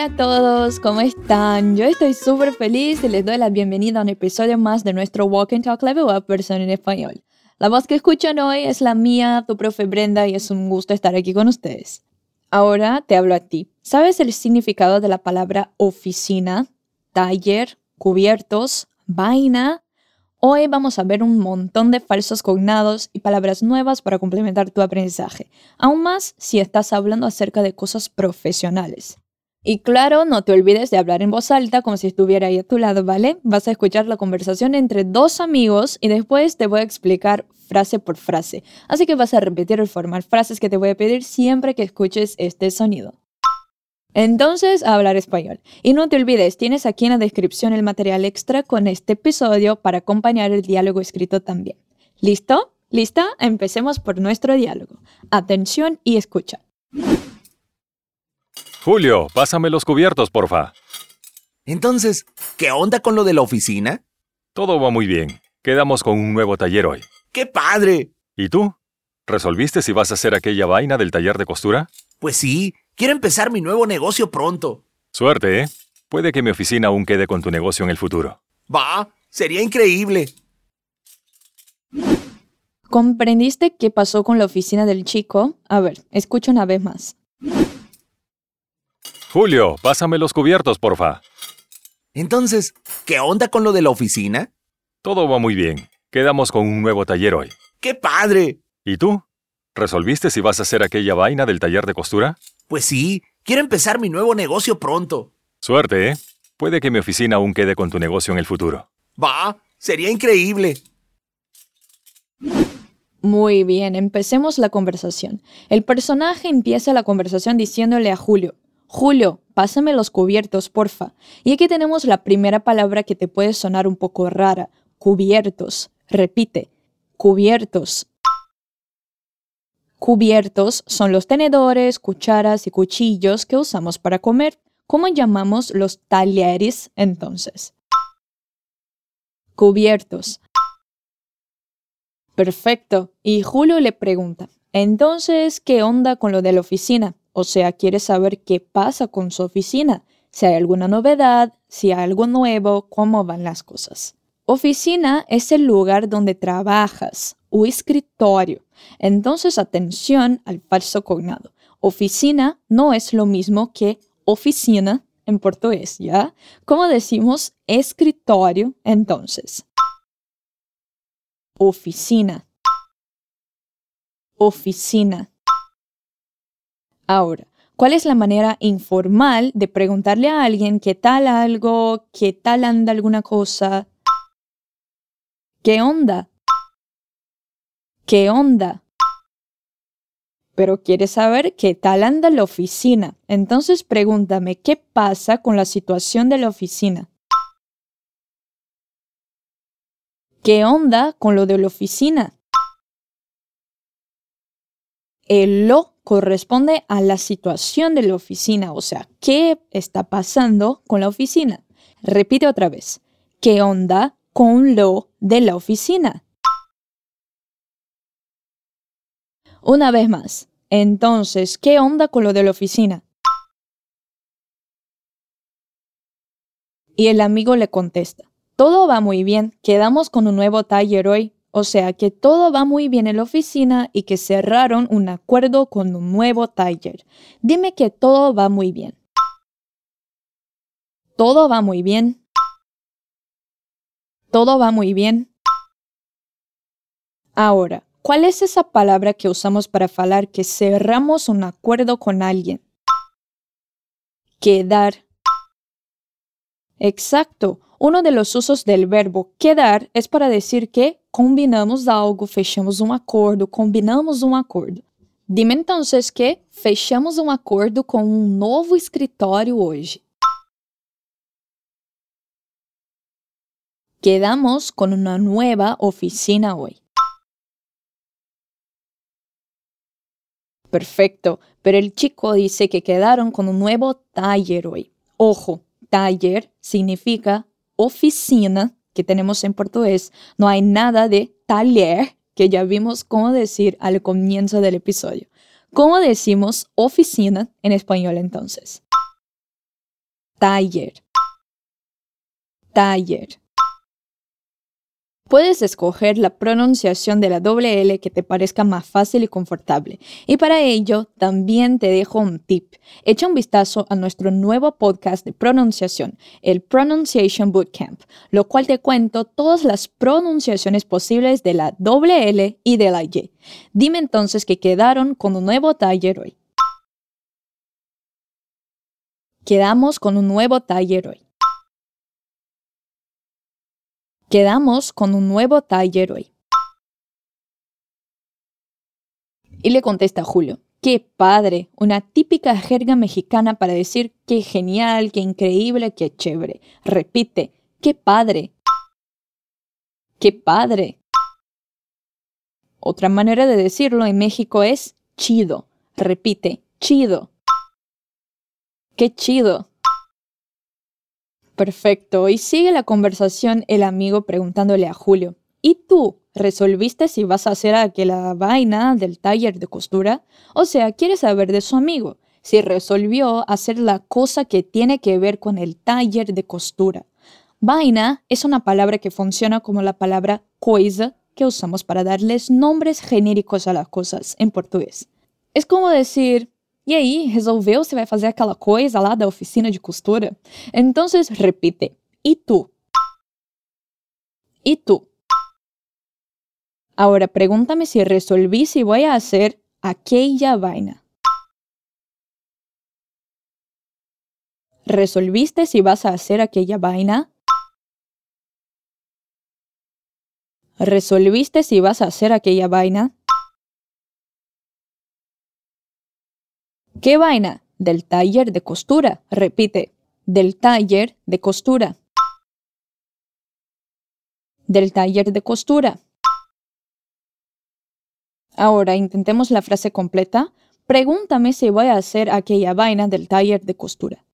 Hola a todos, ¿cómo están? Yo estoy súper feliz y les doy la bienvenida a un episodio más de nuestro Walk and Talk Level Up versión en español. La voz que escuchan hoy es la mía, tu profe Brenda, y es un gusto estar aquí con ustedes. Ahora te hablo a ti. ¿Sabes el significado de la palabra oficina, taller, cubiertos, vaina? Hoy vamos a ver un montón de falsos cognados y palabras nuevas para complementar tu aprendizaje, aún más si estás hablando acerca de cosas profesionales. Y claro, no te olvides de hablar en voz alta como si estuviera ahí a tu lado, ¿vale? Vas a escuchar la conversación entre dos amigos y después te voy a explicar frase por frase. Así que vas a repetir el formal frases que te voy a pedir siempre que escuches este sonido. Entonces, hablar español. Y no te olvides, tienes aquí en la descripción el material extra con este episodio para acompañar el diálogo escrito también. ¿Listo? ¿Lista? Empecemos por nuestro diálogo. Atención y escucha. Julio, pásame los cubiertos, porfa. Entonces, ¿qué onda con lo de la oficina? Todo va muy bien. Quedamos con un nuevo taller hoy. ¡Qué padre! ¿Y tú? ¿Resolviste si vas a hacer aquella vaina del taller de costura? Pues sí, quiero empezar mi nuevo negocio pronto. Suerte, ¿eh? Puede que mi oficina aún quede con tu negocio en el futuro. Va, sería increíble. ¿Comprendiste qué pasó con la oficina del chico? A ver, escucha una vez más. Julio, pásame los cubiertos, porfa. Entonces, ¿qué onda con lo de la oficina? Todo va muy bien. Quedamos con un nuevo taller hoy. ¡Qué padre! ¿Y tú? ¿Resolviste si vas a hacer aquella vaina del taller de costura? Pues sí, quiero empezar mi nuevo negocio pronto. Suerte, ¿eh? Puede que mi oficina aún quede con tu negocio en el futuro. Va, sería increíble. Muy bien, empecemos la conversación. El personaje empieza la conversación diciéndole a Julio, Julio, pásame los cubiertos, porfa. Y aquí tenemos la primera palabra que te puede sonar un poco rara, cubiertos. Repite, cubiertos. Cubiertos son los tenedores, cucharas y cuchillos que usamos para comer. ¿Cómo llamamos los talleres entonces? Cubiertos. Perfecto. Y Julio le pregunta, entonces, ¿qué onda con lo de la oficina? O sea, quiere saber qué pasa con su oficina, si hay alguna novedad, si hay algo nuevo, cómo van las cosas. Oficina es el lugar donde trabajas o escritorio. Entonces, atención al falso cognado. Oficina no es lo mismo que oficina en portugués, ¿ya? ¿Cómo decimos escritorio entonces? Oficina. Oficina. Ahora, ¿cuál es la manera informal de preguntarle a alguien qué tal algo, qué tal anda alguna cosa? ¿Qué onda? ¿Qué onda? Pero quieres saber qué tal anda la oficina. Entonces pregúntame qué pasa con la situación de la oficina. ¿Qué onda con lo de la oficina? El lo corresponde a la situación de la oficina, o sea, ¿qué está pasando con la oficina? Repite otra vez. ¿Qué onda con lo de la oficina? Una vez más. Entonces, ¿qué onda con lo de la oficina? Y el amigo le contesta. Todo va muy bien, quedamos con un nuevo taller hoy, o sea que todo va muy bien en la oficina y que cerraron un acuerdo con un nuevo taller. Dime que todo va muy bien. Todo va muy bien. Todo va muy bien. Ahora, ¿cuál es esa palabra que usamos para falar que cerramos un acuerdo con alguien? Quedar. Exacto. Uno de los usos del verbo quedar es para decir que combinamos algo, fechamos um acordo, combinamos um acordo. Dime entonces que fechamos um acordo com um novo escritório hoje. Quedamos con una nueva oficina hoy. Perfecto, pero el chico dice que quedaron con un nuevo taller hoy. Ojo, taller significa oficina que tenemos en portugués. No hay nada de taller, que ya vimos cómo decir al comienzo del episodio. ¿Cómo decimos oficina en español entonces? taller, taller. Puedes escoger la pronunciación de la doble L que te parezca más fácil y confortable. Y para ello, también te dejo un tip. Echa un vistazo a nuestro nuevo podcast de pronunciación, el Pronunciation Bootcamp, lo cual te cuento todas las pronunciaciones posibles de la doble L y de la Y. Dime entonces que quedaron con un nuevo taller hoy. Quedamos con un nuevo taller hoy. Quedamos con un nuevo taller hoy. Y le contesta Julio, qué padre, una típica jerga mexicana para decir qué genial, qué increíble, qué chévere. Repite, qué padre. Qué padre. Otra manera de decirlo en México es chido. Repite, chido. Qué chido. Perfecto. Y sigue la conversación el amigo preguntándole a Julio, ¿y tú resolviste si vas a hacer aquella vaina del taller de costura? O sea, quiere saber de su amigo, si resolvió hacer la cosa que tiene que ver con el taller de costura. Vaina es una palabra que funciona como la palabra coisa que usamos para darles nombres genéricos a las cosas en portugués. Es como decir, E aí, resolveu se vai fazer aquela coisa lá da oficina de costura? Então, repite. E tu? E tu? Agora, pregúntame se resolvi se vou a hacer aquella vaina. ¿Resolviste si vas a hacer aquella vaina? ¿Resolviste si vas a hacer aquella vaina? ¿Qué vaina? Del taller de costura. Repite, del taller de costura. Del taller de costura. Ahora intentemos la frase completa. Pregúntame si voy a hacer aquella vaina del taller de costura.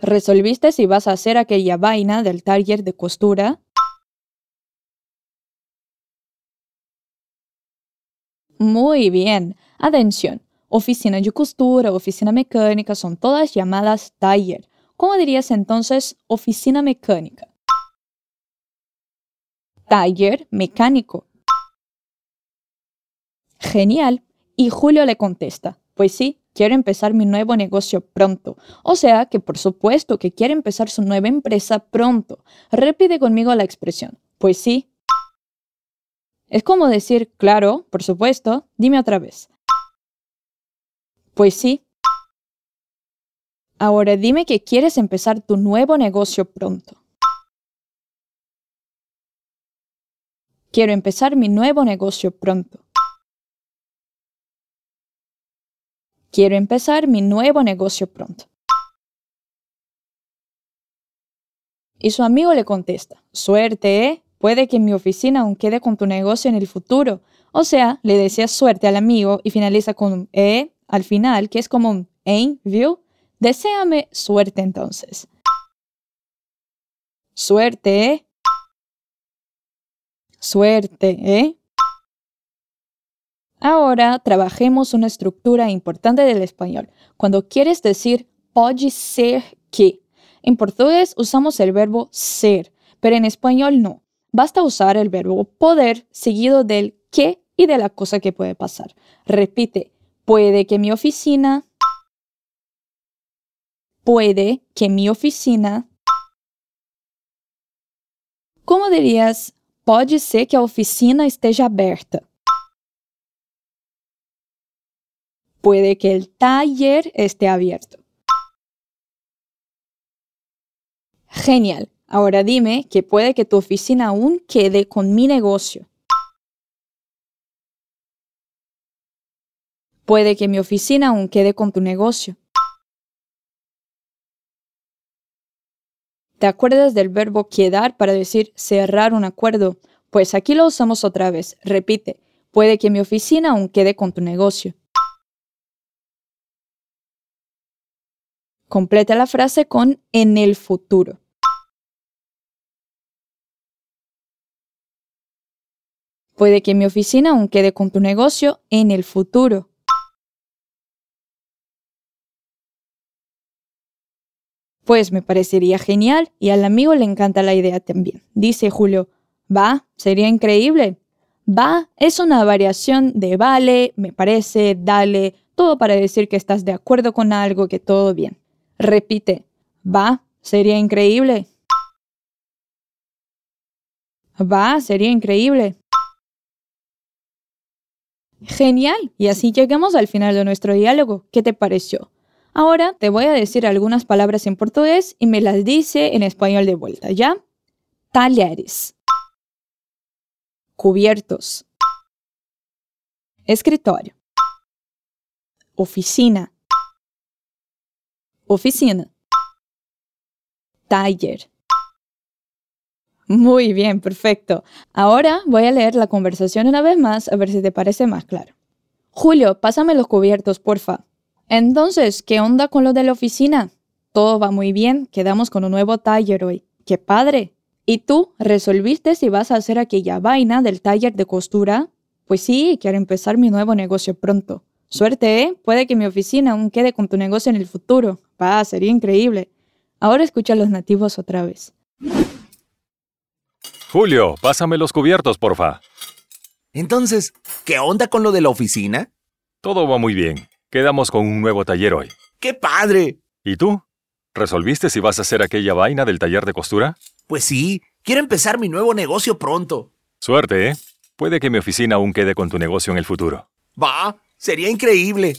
¿Resolviste si vas a hacer aquella vaina del taller de costura? Muy bien. Atención. Oficina de costura, oficina mecánica son todas llamadas taller. ¿Cómo dirías entonces oficina mecánica? Taller mecánico. Genial. Y Julio le contesta, pues sí, quiero empezar mi nuevo negocio pronto. O sea que por supuesto que quiere empezar su nueva empresa pronto. Repite conmigo la expresión, pues sí, es como decir, claro, por supuesto, dime otra vez. Pues sí. Ahora dime que quieres empezar tu nuevo negocio pronto. Quiero empezar mi nuevo negocio pronto. Quiero empezar mi nuevo negocio pronto. Y su amigo le contesta, suerte, ¿eh? Puede que mi oficina aún quede con tu negocio en el futuro. O sea, le deseas suerte al amigo y finaliza con un E al final, que es como un ¿eh? ¿vio? Deseame suerte entonces. Suerte, ¿eh? Suerte, ¿eh? Ahora trabajemos una estructura importante del español. Cuando quieres decir pode ser que. En portugués usamos el verbo ser, pero en español no basta usar el verbo poder seguido del qué y de la cosa que puede pasar. Repite, puede que mi oficina, puede que mi oficina. ¿Cómo dirías, pode ser que a oficina esteja aberta? Puede que el taller esté abierto. Genial. Ahora dime que puede que tu oficina aún quede con mi negocio. Puede que mi oficina aún quede con tu negocio. ¿Te acuerdas del verbo quedar para decir cerrar un acuerdo? Pues aquí lo usamos otra vez. Repite, puede que mi oficina aún quede con tu negocio. Completa la frase con en el futuro. Puede que mi oficina aún quede con tu negocio en el futuro. Pues me parecería genial y al amigo le encanta la idea también. Dice Julio, va, sería increíble. Va es una variación de vale, me parece, dale, todo para decir que estás de acuerdo con algo, que todo bien. Repite, va, sería increíble. Va, sería increíble. Genial, y así llegamos al final de nuestro diálogo. ¿Qué te pareció? Ahora te voy a decir algunas palabras en portugués y me las dice en español de vuelta, ¿ya? Talleres. Cubiertos. Escritorio. Oficina. Oficina. Taller. Muy bien, perfecto. Ahora voy a leer la conversación una vez más a ver si te parece más claro. Julio, pásame los cubiertos, porfa. Entonces, ¿qué onda con lo de la oficina? Todo va muy bien, quedamos con un nuevo taller hoy. ¡Qué padre! ¿Y tú resolviste si vas a hacer aquella vaina del taller de costura? Pues sí, quiero empezar mi nuevo negocio pronto. Suerte, ¿eh? Puede que mi oficina aún quede con tu negocio en el futuro. Va, sería increíble. Ahora escucha a los nativos otra vez. Julio, pásame los cubiertos, porfa. Entonces, ¿qué onda con lo de la oficina? Todo va muy bien. Quedamos con un nuevo taller hoy. ¡Qué padre! ¿Y tú? ¿Resolviste si vas a hacer aquella vaina del taller de costura? Pues sí, quiero empezar mi nuevo negocio pronto. Suerte, ¿eh? Puede que mi oficina aún quede con tu negocio en el futuro. Va, sería increíble.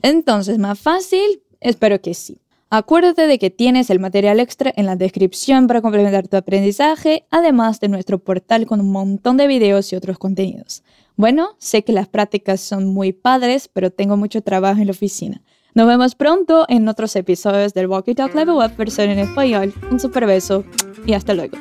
Entonces, ¿más fácil? Espero que sí. Acuérdate de que tienes el material extra en la descripción para complementar tu aprendizaje, además de nuestro portal con un montón de videos y otros contenidos. Bueno, sé que las prácticas son muy padres, pero tengo mucho trabajo en la oficina. Nos vemos pronto en otros episodios del Walkie Talk Level Up versión en español. Un super beso y hasta luego.